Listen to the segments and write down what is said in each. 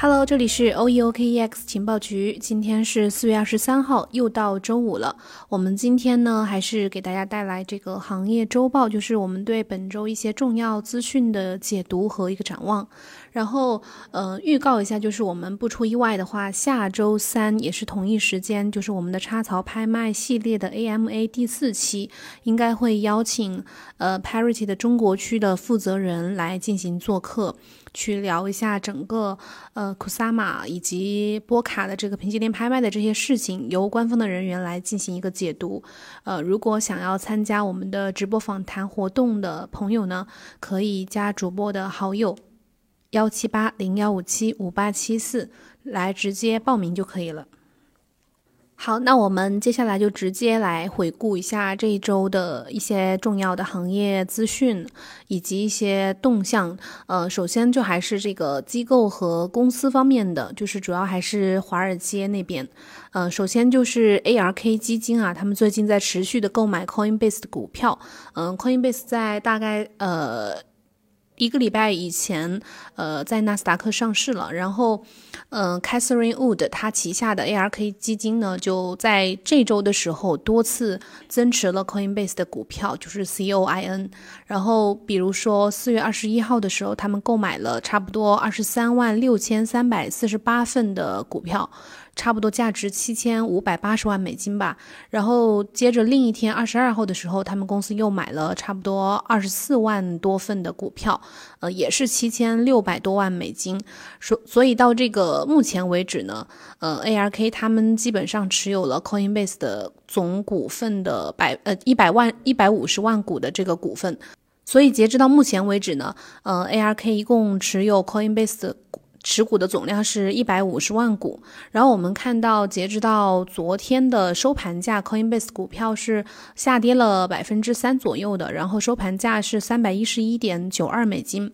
Hello，这里是 OEOKEX 情报局。今天是四月二十三号，又到周五了。我们今天呢，还是给大家带来这个行业周报，就是我们对本周一些重要资讯的解读和一个展望。然后，呃，预告一下，就是我们不出意外的话，下周三也是同一时间，就是我们的插槽拍卖系列的 AMA 第四期，应该会邀请呃 Parity 的中国区的负责人来进行做客。去聊一下整个呃库萨玛以及波卡的这个平级链拍卖的这些事情，由官方的人员来进行一个解读。呃，如果想要参加我们的直播访谈活动的朋友呢，可以加主播的好友幺七八零幺五七五八七四来直接报名就可以了。好，那我们接下来就直接来回顾一下这一周的一些重要的行业资讯以及一些动向。呃，首先就还是这个机构和公司方面的，就是主要还是华尔街那边。呃，首先就是 ARK 基金啊，他们最近在持续的购买 Coinbase 的股票。嗯，Coinbase 在大概呃。一个礼拜以前，呃，在纳斯达克上市了。然后，嗯，Catherine Wood 他旗下的 ARK 基金呢，就在这周的时候多次增持了 Coinbase 的股票，就是 COIN。然后，比如说四月二十一号的时候，他们购买了差不多二十三万六千三百四十八份的股票。差不多价值七千五百八十万美金吧。然后接着另一天二十二号的时候，他们公司又买了差不多二十四万多份的股票，呃，也是七千六百多万美金。所所以到这个目前为止呢，呃，ARK 他们基本上持有了 Coinbase 的总股份的百呃一百万一百五十万股的这个股份。所以截止到目前为止呢，呃，ARK 一共持有 Coinbase 的。持股的总量是一百五十万股，然后我们看到，截止到昨天的收盘价，Coinbase 股票是下跌了百分之三左右的，然后收盘价是三百一十一点九二美金。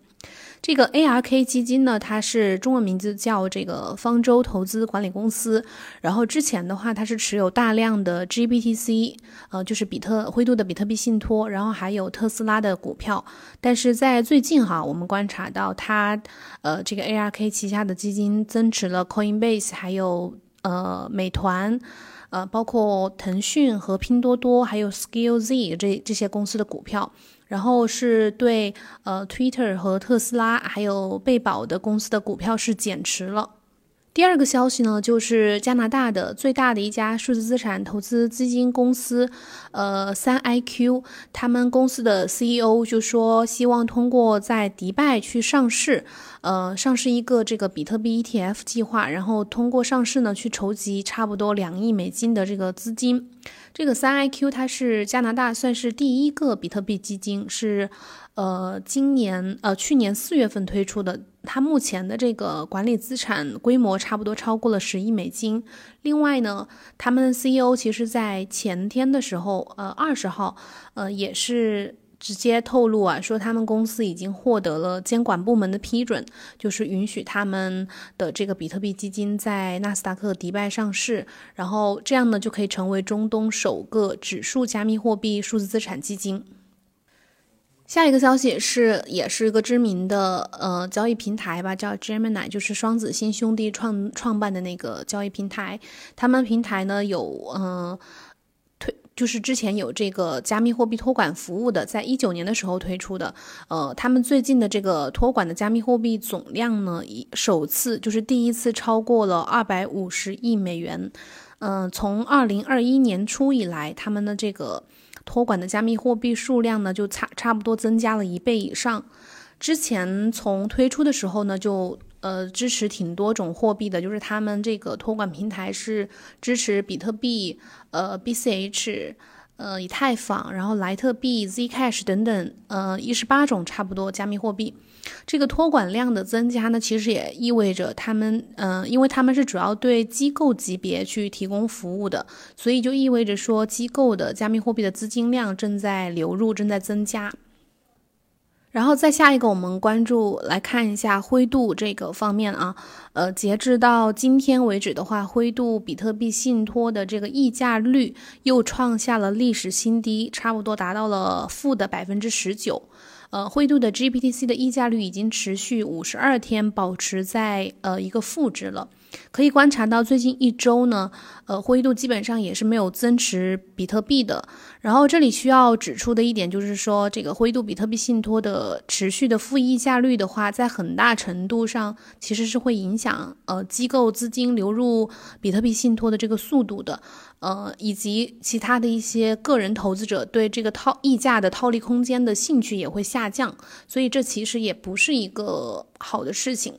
这个 ARK 基金呢，它是中文名字叫这个方舟投资管理公司。然后之前的话，它是持有大量的 GBTC，呃，就是比特灰度的比特币信托，然后还有特斯拉的股票。但是在最近哈，我们观察到它，呃，这个 ARK 旗下的基金增持了 Coinbase，还有呃美团，呃，包括腾讯和拼多多，还有 SkillZ 这这些公司的股票。然后是对呃，Twitter 和特斯拉还有贝宝的公司的股票是减持了。第二个消息呢，就是加拿大的最大的一家数字资产投资基金公司，呃，三 IQ，他们公司的 CEO 就说，希望通过在迪拜去上市，呃，上市一个这个比特币 ETF 计划，然后通过上市呢，去筹集差不多两亿美金的这个资金。这个三 IQ 它是加拿大算是第一个比特币基金，是呃今年呃去年四月份推出的。它目前的这个管理资产规模差不多超过了十亿美金。另外呢，他们 CEO 其实在前天的时候，呃二十号，呃也是。直接透露啊，说他们公司已经获得了监管部门的批准，就是允许他们的这个比特币基金在纳斯达克迪拜上市，然后这样呢就可以成为中东首个指数加密货币数字资产基金。下一个消息是，也是一个知名的呃交易平台吧，叫 Gemini，就是双子星兄弟创创办的那个交易平台，他们平台呢有嗯推。就是之前有这个加密货币托管服务的，在一九年的时候推出的，呃，他们最近的这个托管的加密货币总量呢，首次就是第一次超过了二百五十亿美元，嗯，从二零二一年初以来，他们的这个托管的加密货币数量呢，就差差不多增加了一倍以上。之前从推出的时候呢，就呃支持挺多种货币的，就是他们这个托管平台是支持比特币、呃 BCH、呃以太坊，然后莱特币、Zcash 等等，呃一十八种差不多加密货币。这个托管量的增加呢，其实也意味着他们，嗯，因为他们是主要对机构级别去提供服务的，所以就意味着说机构的加密货币的资金量正在流入，正在增加。然后再下一个，我们关注来看一下灰度这个方面啊，呃，截至到今天为止的话，灰度比特币信托的这个溢价率又创下了历史新低，差不多达到了负的百分之十九。呃，灰度的 GPTC 的溢价率已经持续五十二天保持在呃一个负值了。可以观察到，最近一周呢，呃，灰度基本上也是没有增持比特币的。然后这里需要指出的一点就是说，这个灰度比特币信托的持续的负溢价率的话，在很大程度上其实是会影响呃机构资金流入比特币信托的这个速度的，呃，以及其他的一些个人投资者对这个套溢价的套利空间的兴趣也会下降。所以这其实也不是一个好的事情。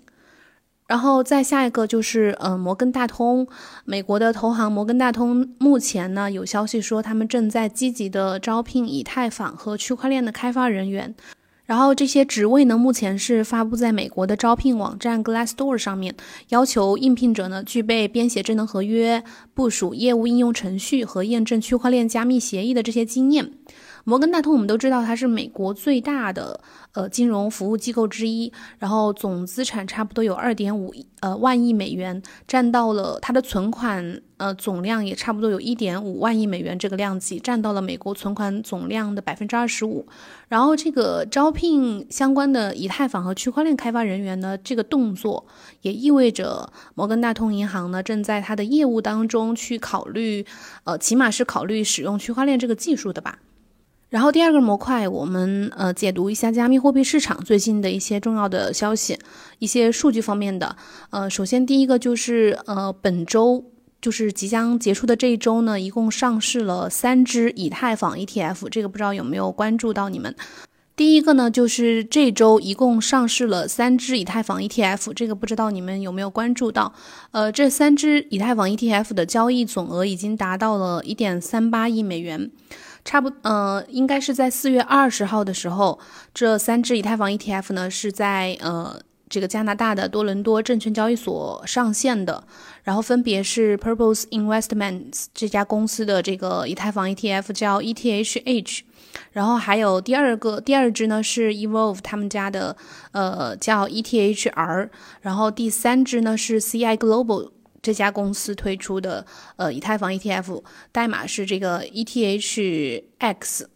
然后再下一个就是，呃，摩根大通，美国的投行摩根大通目前呢有消息说，他们正在积极的招聘以太坊和区块链的开发人员。然后这些职位呢，目前是发布在美国的招聘网站 Glassdoor 上面，要求应聘者呢具备编写智能合约、部署业务应用程序和验证区块链加密协议的这些经验。摩根大通，我们都知道它是美国最大的呃金融服务机构之一，然后总资产差不多有二点五呃万亿美元，占到了它的存款呃总量也差不多有一点五万亿美元这个量级，占到了美国存款总量的百分之二十五。然后这个招聘相关的以太坊和区块链开发人员呢，这个动作也意味着摩根大通银行呢正在它的业务当中去考虑，呃，起码是考虑使用区块链这个技术的吧。然后第二个模块，我们呃解读一下加密货币市场最近的一些重要的消息，一些数据方面的。呃，首先第一个就是呃本周就是即将结束的这一周呢，一共上市了三只以太坊 ETF，这个不知道有没有关注到你们。第一个呢就是这周一共上市了三只以太坊 ETF，这个不知道你们有没有关注到。呃，这三只以太坊 ETF 的交易总额已经达到了一点三八亿美元。差不，呃，应该是在四月二十号的时候，这三只以太坊 ETF 呢是在呃这个加拿大的多伦多证券交易所上线的，然后分别是 Purpose Investments 这家公司的这个以太坊 ETF 叫 ETHH，然后还有第二个第二只呢是 Evolve 他们家的呃叫 ETHR，然后第三只呢是 CI Global。这家公司推出的呃以太坊 ETF 代码是这个 ETHX。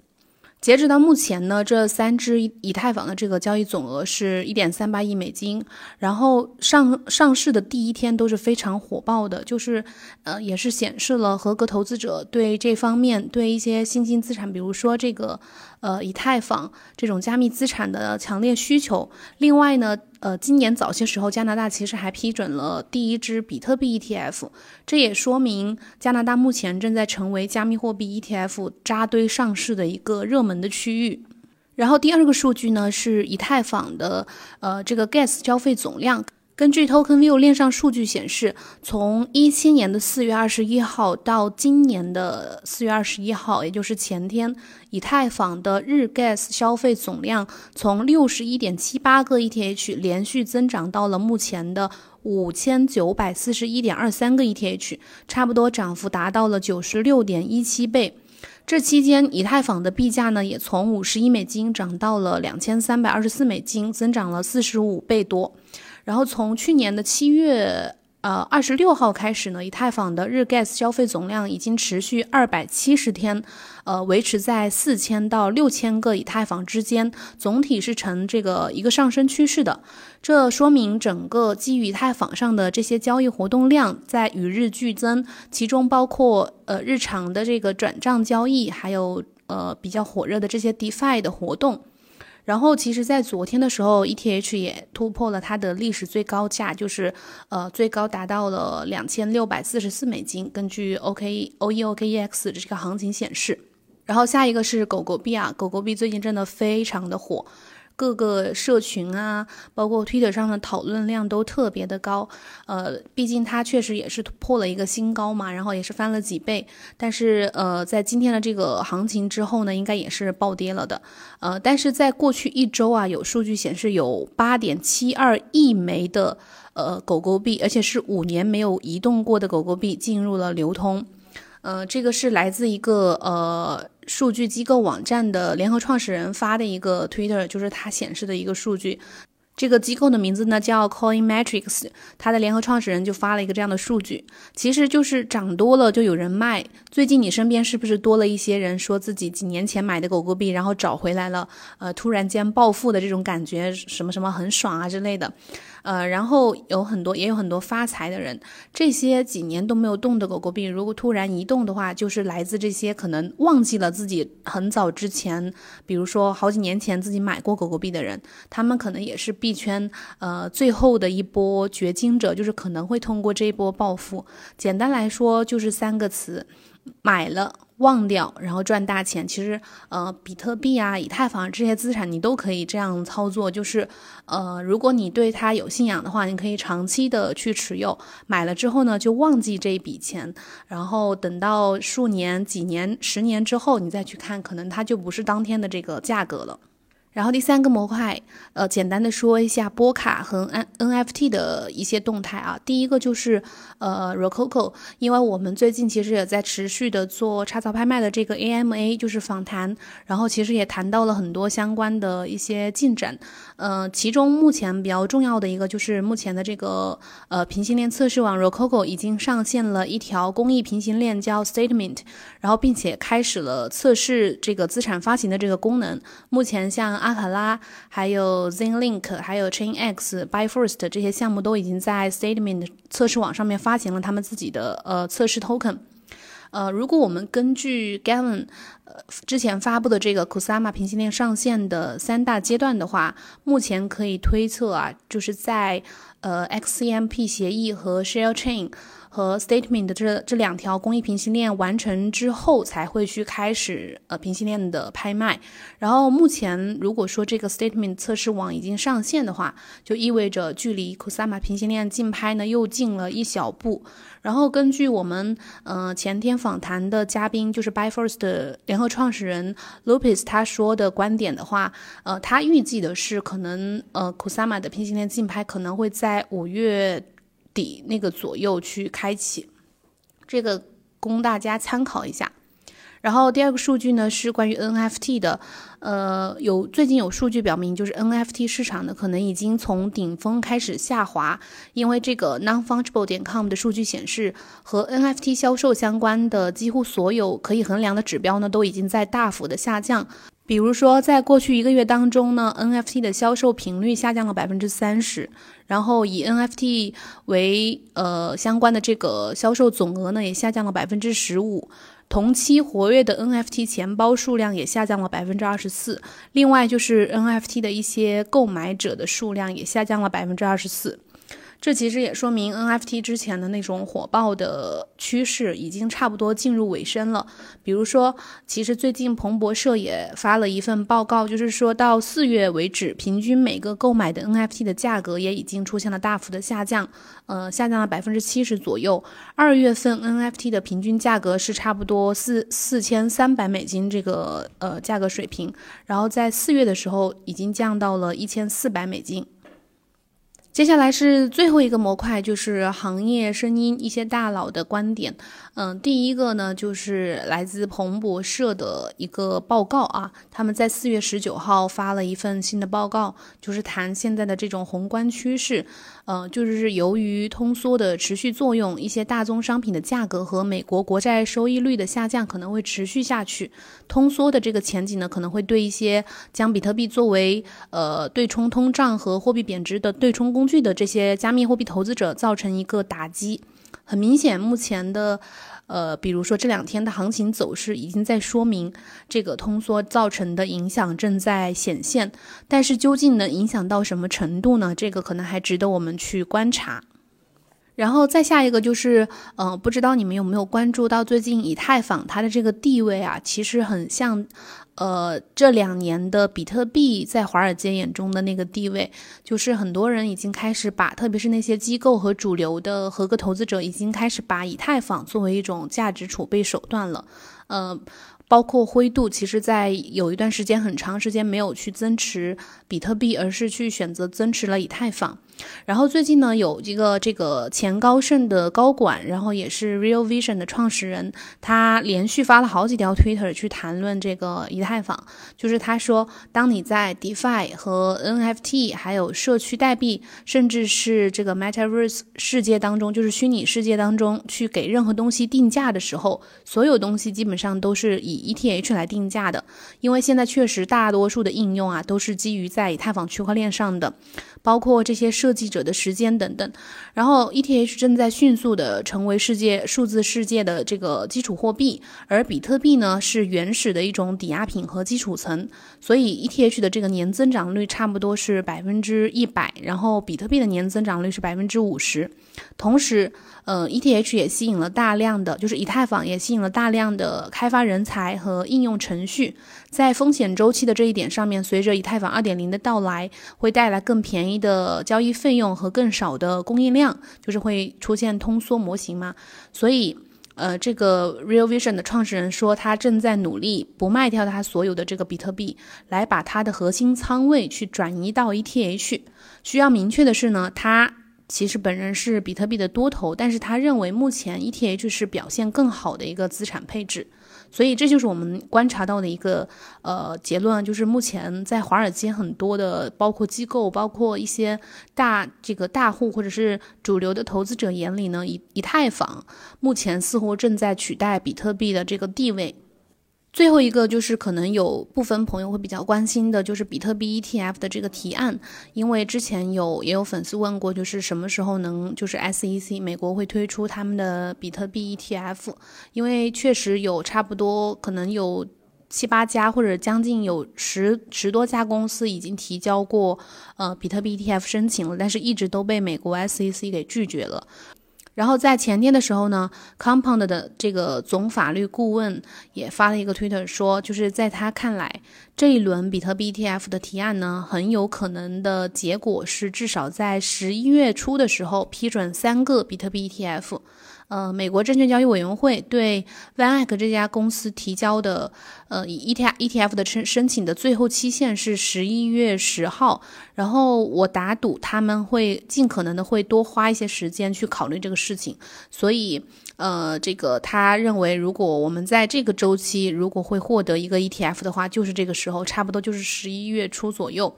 截止到目前呢，这三只以太坊的这个交易总额是一点三八亿美金，然后上上市的第一天都是非常火爆的，就是呃也是显示了合格投资者对这方面对一些新兴资产，比如说这个呃以太坊这种加密资产的强烈需求。另外呢。呃，今年早些时候，加拿大其实还批准了第一支比特币 ETF，这也说明加拿大目前正在成为加密货币 ETF 扎堆上市的一个热门的区域。然后第二个数据呢，是以太坊的呃这个 Gas 交费总量。根据 TokenView 链上数据显示，从一七年的四月二十一号到今年的四月二十一号，也就是前天，以太坊的日 Gas 消费总量从六十一点七八个 ETH 连续增长到了目前的五千九百四十一点二三个 ETH，差不多涨幅达到了九十六点一七倍。这期间，以太坊的币价呢也从五十一美金涨到了两千三百二十四美金，增长了四十五倍多。然后从去年的七月呃二十六号开始呢，以太坊的日 gas 消费总量已经持续二百七十天，呃维持在四千到六千个以太坊之间，总体是呈这个一个上升趋势的。这说明整个基于以太坊上的这些交易活动量在与日俱增，其中包括呃日常的这个转账交易，还有呃比较火热的这些 DeFi 的活动。然后，其实，在昨天的时候，ETH 也突破了它的历史最高价，就是呃，最高达到了两千六百四十四美金。根据 OK OEOKEX 这个行情显示，然后下一个是狗狗币啊，狗狗币最近真的非常的火。各个社群啊，包括 Twitter 上的讨论量都特别的高，呃，毕竟它确实也是破了一个新高嘛，然后也是翻了几倍，但是呃，在今天的这个行情之后呢，应该也是暴跌了的，呃，但是在过去一周啊，有数据显示有八点七二亿枚的呃狗狗币，而且是五年没有移动过的狗狗币进入了流通。呃，这个是来自一个呃数据机构网站的联合创始人发的一个 Twitter，就是它显示的一个数据。这个机构的名字呢叫 Coin Metrics，它的联合创始人就发了一个这样的数据，其实就是涨多了就有人卖。最近你身边是不是多了一些人说自己几年前买的狗狗币，然后找回来了，呃，突然间暴富的这种感觉，什么什么很爽啊之类的。呃，然后有很多，也有很多发财的人。这些几年都没有动的狗狗币，如果突然移动的话，就是来自这些可能忘记了自己很早之前，比如说好几年前自己买过狗狗币的人，他们可能也是币圈呃最后的一波掘金者，就是可能会通过这一波暴富。简单来说，就是三个词：买了。忘掉，然后赚大钱。其实，呃，比特币啊、以太坊这些资产，你都可以这样操作。就是，呃，如果你对它有信仰的话，你可以长期的去持有。买了之后呢，就忘记这一笔钱，然后等到数年、几年、十年之后，你再去看，可能它就不是当天的这个价格了。然后第三个模块，呃，简单的说一下波卡和 N NFT 的一些动态啊。第一个就是呃 Rococo，因为我们最近其实也在持续的做插槽拍卖的这个 AMA，就是访谈，然后其实也谈到了很多相关的一些进展。呃，其中目前比较重要的一个就是目前的这个呃平行链测试网 Rococo 已经上线了一条公益平行链叫 Statement，然后并且开始了测试这个资产发行的这个功能。目前像阿卡拉、还有 ZenLink、还有 Chainx、Byfirst 这些项目都已经在 Statement 测试网上面发行了他们自己的呃测试 Token。呃，如果我们根据 Gavin 呃之前发布的这个 Kusama 平行链上线的三大阶段的话，目前可以推测啊，就是在呃 XCMP 协议和 Share Chain。和 Statement 的这这两条公益平行链完成之后，才会去开始呃平行链的拍卖。然后目前如果说这个 Statement 测试网已经上线的话，就意味着距离 Kusama 平行链竞拍呢又近了一小步。然后根据我们呃前天访谈的嘉宾，就是 by first 的联合创始人 Lopez 他说的观点的话，呃他预计的是可能呃 Kusama 的平行链竞拍可能会在五月。底那个左右去开启，这个供大家参考一下。然后第二个数据呢是关于 NFT 的，呃，有最近有数据表明，就是 NFT 市场呢可能已经从顶峰开始下滑，因为这个 nonfungible 点 com 的数据显示，和 NFT 销售相关的几乎所有可以衡量的指标呢都已经在大幅的下降。比如说，在过去一个月当中呢，NFT 的销售频率下降了百分之三十，然后以 NFT 为呃相关的这个销售总额呢，也下降了百分之十五。同期活跃的 NFT 钱包数量也下降了百分之二十四。另外，就是 NFT 的一些购买者的数量也下降了百分之二十四。这其实也说明 NFT 之前的那种火爆的趋势已经差不多进入尾声了。比如说，其实最近彭博社也发了一份报告，就是说到四月为止，平均每个购买的 NFT 的价格也已经出现了大幅的下降，呃，下降了百分之七十左右。二月份 NFT 的平均价格是差不多四四千三百美金这个呃价格水平，然后在四月的时候已经降到了一千四百美金。接下来是最后一个模块，就是行业声音，一些大佬的观点。嗯，第一个呢，就是来自彭博社的一个报告啊，他们在四月十九号发了一份新的报告，就是谈现在的这种宏观趋势。嗯，就是由于通缩的持续作用，一些大宗商品的价格和美国国债收益率的下降可能会持续下去。通缩的这个前景呢，可能会对一些将比特币作为呃对冲通胀和货币贬值的对冲工具的这些加密货币投资者造成一个打击。很明显，目前的。呃，比如说这两天的行情走势已经在说明这个通缩造成的影响正在显现，但是究竟能影响到什么程度呢？这个可能还值得我们去观察。然后再下一个就是，嗯，不知道你们有没有关注到最近以太坊它的这个地位啊，其实很像。呃，这两年的比特币在华尔街眼中的那个地位，就是很多人已经开始把，特别是那些机构和主流的合格投资者，已经开始把以太坊作为一种价值储备手段了。呃，包括灰度，其实在有一段时间很长时间没有去增持比特币，而是去选择增持了以太坊。然后最近呢，有一个这个前高盛的高管，然后也是 Real Vision 的创始人，他连续发了好几条 Twitter 去谈论这个以太坊。就是他说，当你在 DeFi 和 NFT 还有社区代币，甚至是这个 Metaverse 世界当中，就是虚拟世界当中去给任何东西定价的时候，所有东西基本上都是以 ETH 来定价的，因为现在确实大多数的应用啊都是基于在以太坊区块链上的。包括这些设计者的时间等等，然后 ETH 正在迅速的成为世界数字世界的这个基础货币，而比特币呢是原始的一种抵押品和基础层，所以 ETH 的这个年增长率差不多是百分之一百，然后比特币的年增长率是百分之五十，同时。呃，ETH 也吸引了大量的，就是以太坊也吸引了大量的开发人才和应用程序。在风险周期的这一点上面，随着以太坊2.0的到来，会带来更便宜的交易费用和更少的供应量，就是会出现通缩模型嘛。所以，呃，这个 Real Vision 的创始人说，他正在努力不卖掉他所有的这个比特币，来把他的核心仓位去转移到 ETH。需要明确的是呢，他。其实本人是比特币的多头，但是他认为目前 ETH 是表现更好的一个资产配置，所以这就是我们观察到的一个呃结论，就是目前在华尔街很多的包括机构，包括一些大这个大户或者是主流的投资者眼里呢，以以太坊目前似乎正在取代比特币的这个地位。最后一个就是可能有部分朋友会比较关心的，就是比特币 ETF 的这个提案，因为之前有也有粉丝问过，就是什么时候能就是 SEC 美国会推出他们的比特币 ETF，因为确实有差不多可能有七八家或者将近有十十多家公司已经提交过呃比特币 ETF 申请了，但是一直都被美国 SEC 给拒绝了。然后在前天的时候呢，Compound 的这个总法律顾问也发了一个推特说，就是在他看来，这一轮比特币 ETF 的提案呢，很有可能的结果是至少在十一月初的时候批准三个比特币 ETF。呃，美国证券交易委员会对 VanEck 这家公司提交的呃 ETF ETF 的申申请的最后期限是十一月十号，然后我打赌他们会尽可能的会多花一些时间去考虑这个事情，所以呃，这个他认为如果我们在这个周期如果会获得一个 ETF 的话，就是这个时候，然后差不多就是十一月初左右。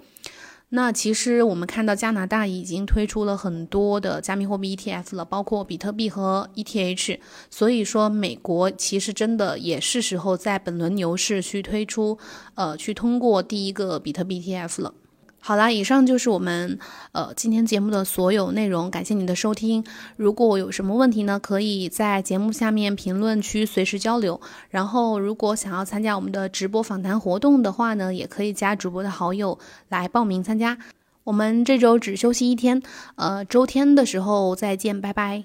那其实我们看到加拿大已经推出了很多的加密货币 ETF 了，包括比特币和 ETH。所以说，美国其实真的也是时候在本轮牛市去推出，呃，去通过第一个比特币 ETF 了。好啦，以上就是我们呃今天节目的所有内容，感谢您的收听。如果有什么问题呢，可以在节目下面评论区随时交流。然后，如果想要参加我们的直播访谈活动的话呢，也可以加主播的好友来报名参加。我们这周只休息一天，呃，周天的时候再见，拜拜。